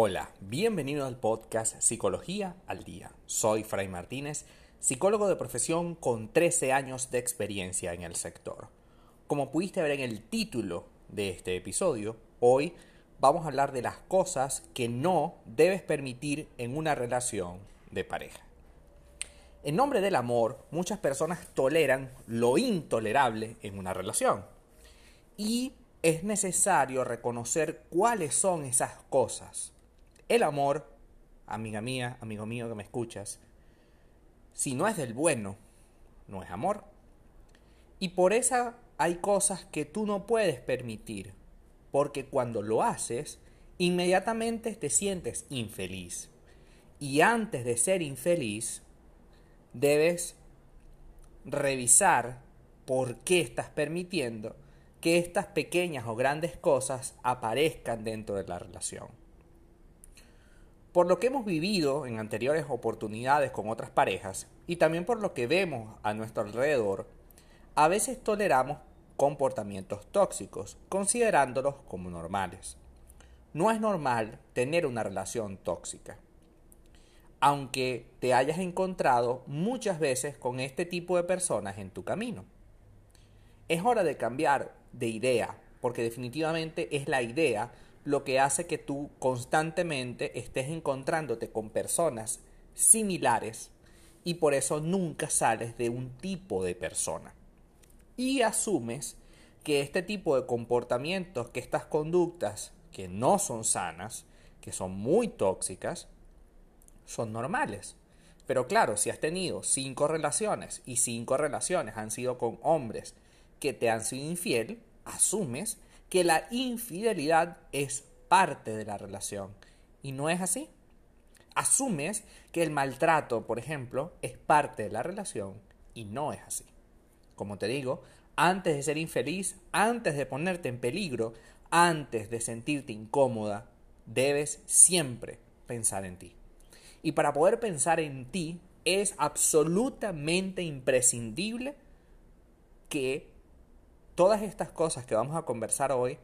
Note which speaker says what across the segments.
Speaker 1: Hola, bienvenido al podcast Psicología al Día. Soy Fray Martínez, psicólogo de profesión con 13 años de experiencia en el sector. Como pudiste ver en el título de este episodio, hoy vamos a hablar de las cosas que no debes permitir en una relación de pareja. En nombre del amor, muchas personas toleran lo intolerable en una relación. Y es necesario reconocer cuáles son esas cosas. El amor, amiga mía, amigo mío que me escuchas, si no es del bueno, no es amor. Y por eso hay cosas que tú no puedes permitir, porque cuando lo haces, inmediatamente te sientes infeliz. Y antes de ser infeliz, debes revisar por qué estás permitiendo que estas pequeñas o grandes cosas aparezcan dentro de la relación. Por lo que hemos vivido en anteriores oportunidades con otras parejas y también por lo que vemos a nuestro alrededor, a veces toleramos comportamientos tóxicos, considerándolos como normales. No es normal tener una relación tóxica, aunque te hayas encontrado muchas veces con este tipo de personas en tu camino. Es hora de cambiar de idea, porque definitivamente es la idea lo que hace que tú constantemente estés encontrándote con personas similares y por eso nunca sales de un tipo de persona. Y asumes que este tipo de comportamientos, que estas conductas que no son sanas, que son muy tóxicas, son normales. Pero claro, si has tenido cinco relaciones y cinco relaciones han sido con hombres que te han sido infiel, asumes que la infidelidad es parte de la relación. Y no es así. Asumes que el maltrato, por ejemplo, es parte de la relación y no es así. Como te digo, antes de ser infeliz, antes de ponerte en peligro, antes de sentirte incómoda, debes siempre pensar en ti. Y para poder pensar en ti es absolutamente imprescindible que todas estas cosas que vamos a conversar hoy,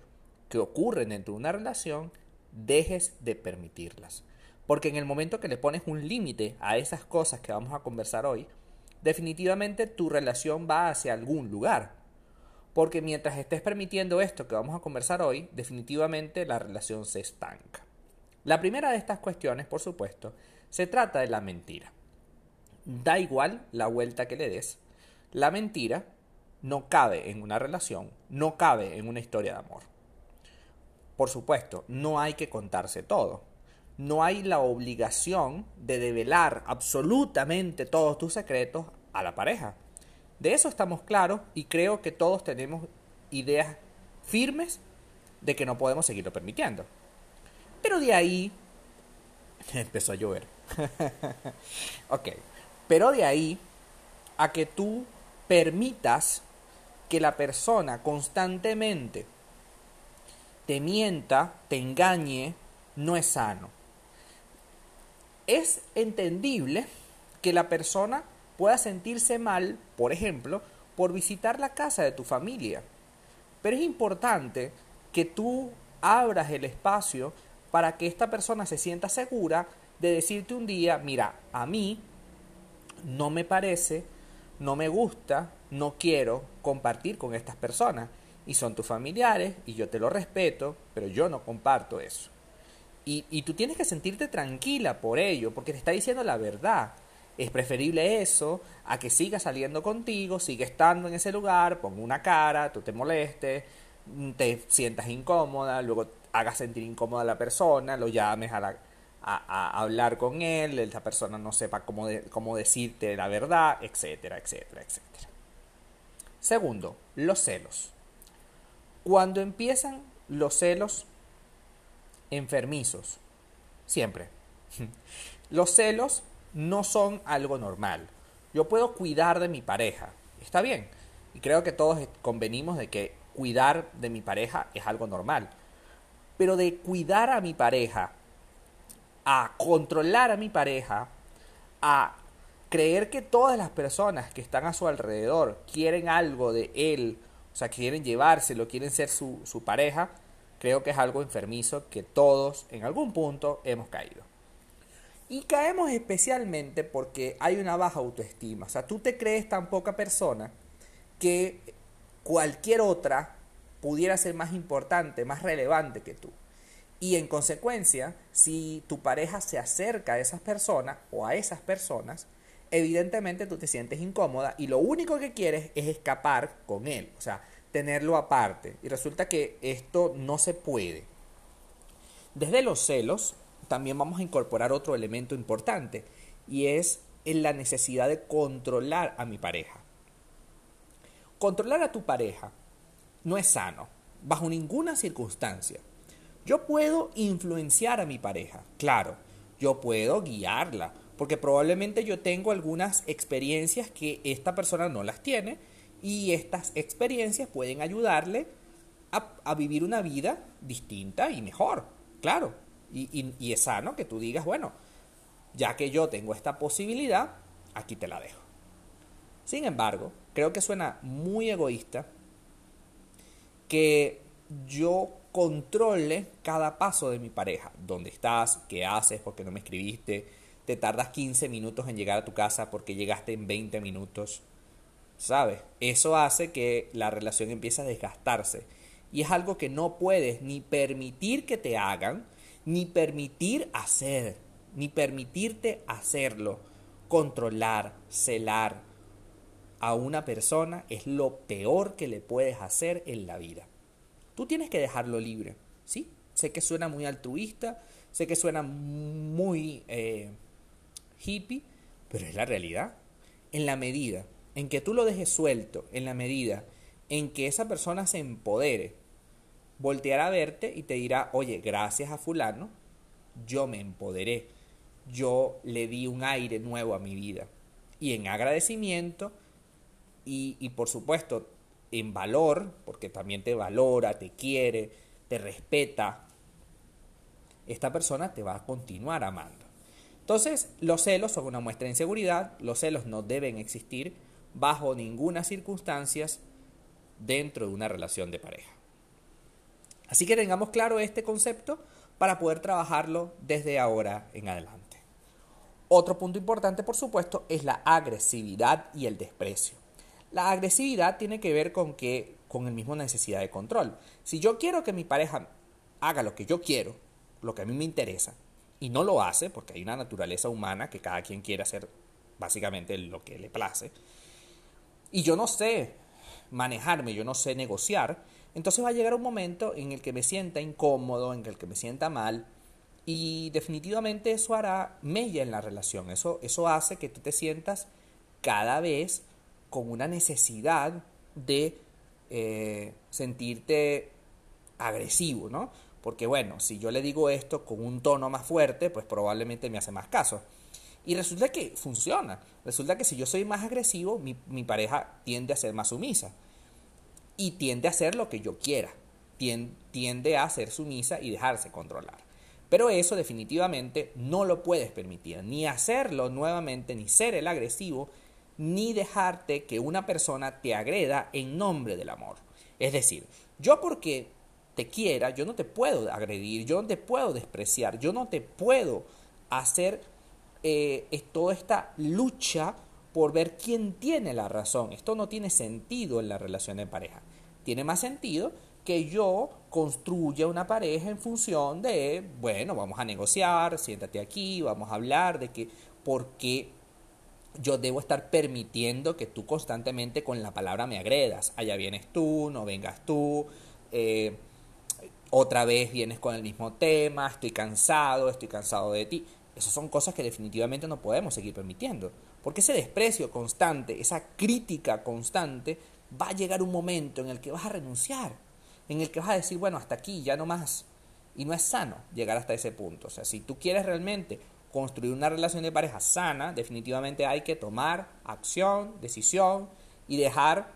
Speaker 1: que ocurren dentro de una relación, dejes de permitirlas. Porque en el momento que le pones un límite a esas cosas que vamos a conversar hoy, definitivamente tu relación va hacia algún lugar. Porque mientras estés permitiendo esto que vamos a conversar hoy, definitivamente la relación se estanca. La primera de estas cuestiones, por supuesto, se trata de la mentira. Da igual la vuelta que le des, la mentira no cabe en una relación, no cabe en una historia de amor. Por supuesto, no hay que contarse todo. No hay la obligación de develar absolutamente todos tus secretos a la pareja. De eso estamos claros y creo que todos tenemos ideas firmes de que no podemos seguirlo permitiendo. Pero de ahí empezó a llover. ok, pero de ahí a que tú permitas que la persona constantemente te mienta, te engañe, no es sano. Es entendible que la persona pueda sentirse mal, por ejemplo, por visitar la casa de tu familia. Pero es importante que tú abras el espacio para que esta persona se sienta segura de decirte un día, mira, a mí no me parece no me gusta, no quiero compartir con estas personas. Y son tus familiares y yo te lo respeto, pero yo no comparto eso. Y, y tú tienes que sentirte tranquila por ello, porque te está diciendo la verdad. Es preferible eso a que siga saliendo contigo, siga estando en ese lugar, ponga una cara, tú te molestes, te sientas incómoda, luego hagas sentir incómoda a la persona, lo llames a la, a, hablar con él, esa persona no sepa cómo, cómo decirte la verdad, etcétera, etcétera, etcétera. Segundo, los celos. Cuando empiezan los celos enfermizos, siempre, los celos no son algo normal. Yo puedo cuidar de mi pareja, está bien, y creo que todos convenimos de que cuidar de mi pareja es algo normal. Pero de cuidar a mi pareja a controlar a mi pareja, a creer que todas las personas que están a su alrededor quieren algo de él, o sea, quieren llevárselo, quieren ser su, su pareja, Creo que es algo enfermizo que todos en algún punto hemos caído. Y caemos especialmente porque hay una baja autoestima. O sea, tú te crees tan poca persona que cualquier otra pudiera ser más importante, más relevante que tú. Y en consecuencia, si tu pareja se acerca a esas personas o a esas personas, evidentemente tú te sientes incómoda y lo único que quieres es escapar con él, o sea, tenerlo aparte. Y resulta que esto no se puede. Desde los celos también vamos a incorporar otro elemento importante y es la necesidad de controlar a mi pareja. Controlar a tu pareja no es sano, bajo ninguna circunstancia. Yo puedo influenciar a mi pareja, claro, yo puedo guiarla, porque probablemente yo tengo algunas experiencias que esta persona no las tiene y estas experiencias pueden ayudarle a, vivir una vida distinta y mejor, claro. Y, y es sano que tú digas, bueno, ya que yo tengo esta posibilidad, aquí te la dejo. Sin embargo, creo que suena muy egoísta que yo controle cada paso de mi pareja. ¿Dónde estás? ¿Qué haces? ¿Por qué no me escribiste? ¿Te tardas 15 minutos en llegar a tu casa porque llegaste en 20 minutos? ¿Sabes? Eso hace que la relación empiece a desgastarse. Y es algo que no puedes ni permitir que te hagan, ni permitir hacer, ni permitirte hacerlo. Controlar, celar a una persona es lo peor que le puedes hacer en la vida. Tú tienes que dejarlo libre, ¿sí? Sé que suena muy altruista, sé que suena muy eh, hippie, pero es la realidad. En la medida en que tú lo dejes suelto, en la medida en que esa persona se empodere, volteará a verte y te dirá, oye, gracias a fulano, yo me empoderé, yo le di un aire nuevo a mi vida. Y en agradecimiento y, y por supuesto en valor, porque también te valora, te quiere, te respeta, esta persona te va a continuar amando. Entonces, los celos son una muestra de inseguridad, los celos no deben existir bajo ninguna circunstancia dentro de una relación de pareja. Así que tengamos claro este concepto para poder trabajarlo desde ahora en adelante. Otro punto importante, por supuesto, es la agresividad y el desprecio. La agresividad tiene que ver con que con el mismo necesidad de control. Si yo quiero que mi pareja haga lo que yo quiero, lo que a mí me interesa, y no lo hace, porque hay una naturaleza humana que cada quien quiere hacer básicamente lo que le place, y yo no sé manejarme, yo no sé negociar, entonces va a llegar un momento en el que me sienta incómodo, en el que me sienta mal, y definitivamente eso hará mella en la relación, eso, eso hace que tú te sientas cada vez con una necesidad de eh, sentirte agresivo, ¿no? Porque bueno, si yo le digo esto con un tono más fuerte, pues probablemente me hace más caso. Y resulta que funciona. Resulta que si yo soy más agresivo, mi, mi pareja tiende a ser más sumisa. Y tiende a hacer lo que yo quiera. Tiende a ser sumisa y dejarse controlar. Pero eso definitivamente no lo puedes permitir. Ni hacerlo nuevamente, ni ser el agresivo, ni dejarte que una persona te agreda en nombre del amor. Es decir, yo porque te quiera, yo no te puedo agredir, yo no te puedo despreciar, yo no te puedo hacer eh, toda esta lucha por ver quién tiene la razón. Esto no tiene sentido en la relación de pareja. Tiene más sentido que yo construya una pareja en función de, bueno, vamos a negociar, siéntate aquí, vamos a hablar de que por qué yo debo estar permitiendo que tú constantemente con la palabra me agredas. Allá vienes tú, no vengas tú, eh, otra vez vienes con el mismo tema, estoy cansado, estoy cansado de ti. Esas son cosas que definitivamente no podemos seguir permitiendo. Porque ese desprecio constante, esa crítica constante, va a llegar un momento en el que vas a renunciar, en el que vas a decir, bueno, hasta aquí, ya no más. Y no es sano llegar hasta ese punto. O sea, si tú quieres realmente construir una relación de pareja sana, definitivamente hay que tomar acción, decisión y dejar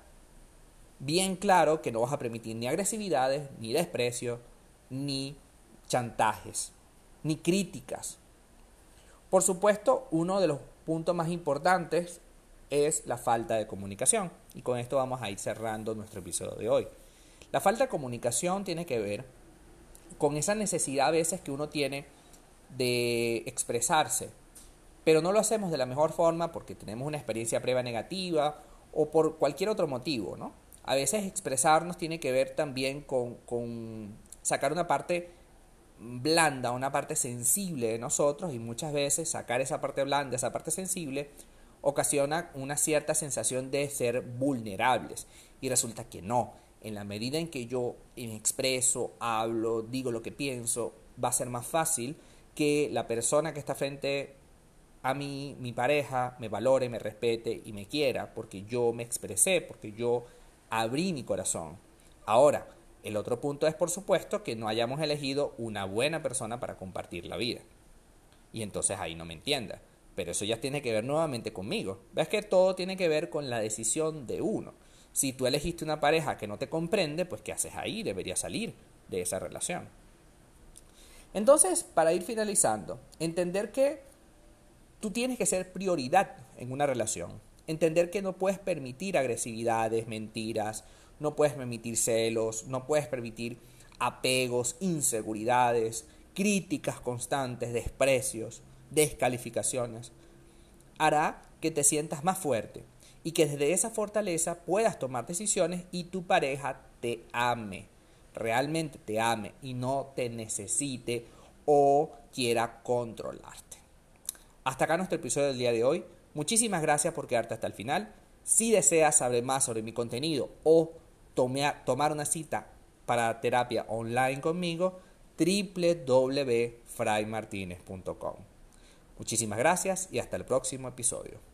Speaker 1: bien claro que no vas a permitir ni agresividades, ni desprecio, ni chantajes, ni críticas. Por supuesto, uno de los puntos más importantes es la falta de comunicación. Y con esto vamos a ir cerrando nuestro episodio de hoy. La falta de comunicación tiene que ver con esa necesidad a veces que uno tiene de expresarse, pero no lo hacemos de la mejor forma porque tenemos una experiencia previa negativa o por cualquier otro motivo, ¿no? A veces expresarnos tiene que ver también con, con sacar una parte blanda, una parte sensible de nosotros y muchas veces sacar esa parte blanda, esa parte sensible, ocasiona una cierta sensación de ser vulnerables y resulta que no. En la medida en que yo expreso, hablo, digo lo que pienso, va a ser más fácil que la persona que está frente a mí, mi pareja, me valore, me respete y me quiera, porque yo me expresé, porque yo abrí mi corazón. Ahora, el otro punto es, por supuesto, que no hayamos elegido una buena persona para compartir la vida. Y entonces ahí no me entienda. Pero eso ya tiene que ver nuevamente conmigo. Ves que todo tiene que ver con la decisión de uno. Si tú elegiste una pareja que no te comprende, pues ¿qué haces ahí? Deberías salir de esa relación. Entonces, para ir finalizando, entender que tú tienes que ser prioridad en una relación. Entender que no puedes permitir agresividades, mentiras, no puedes permitir celos, no puedes permitir apegos, inseguridades, críticas constantes, desprecios, descalificaciones. Hará que te sientas más fuerte y que desde esa fortaleza puedas tomar decisiones y tu pareja te ame, realmente te ame y no te necesite o quiera controlarte. Hasta acá nuestro episodio del día de hoy. Muchísimas gracias por quedarte hasta el final. Si deseas saber más sobre mi contenido o tomar una cita para terapia online conmigo, www.fraymartinez.com. Muchísimas gracias y hasta el próximo episodio.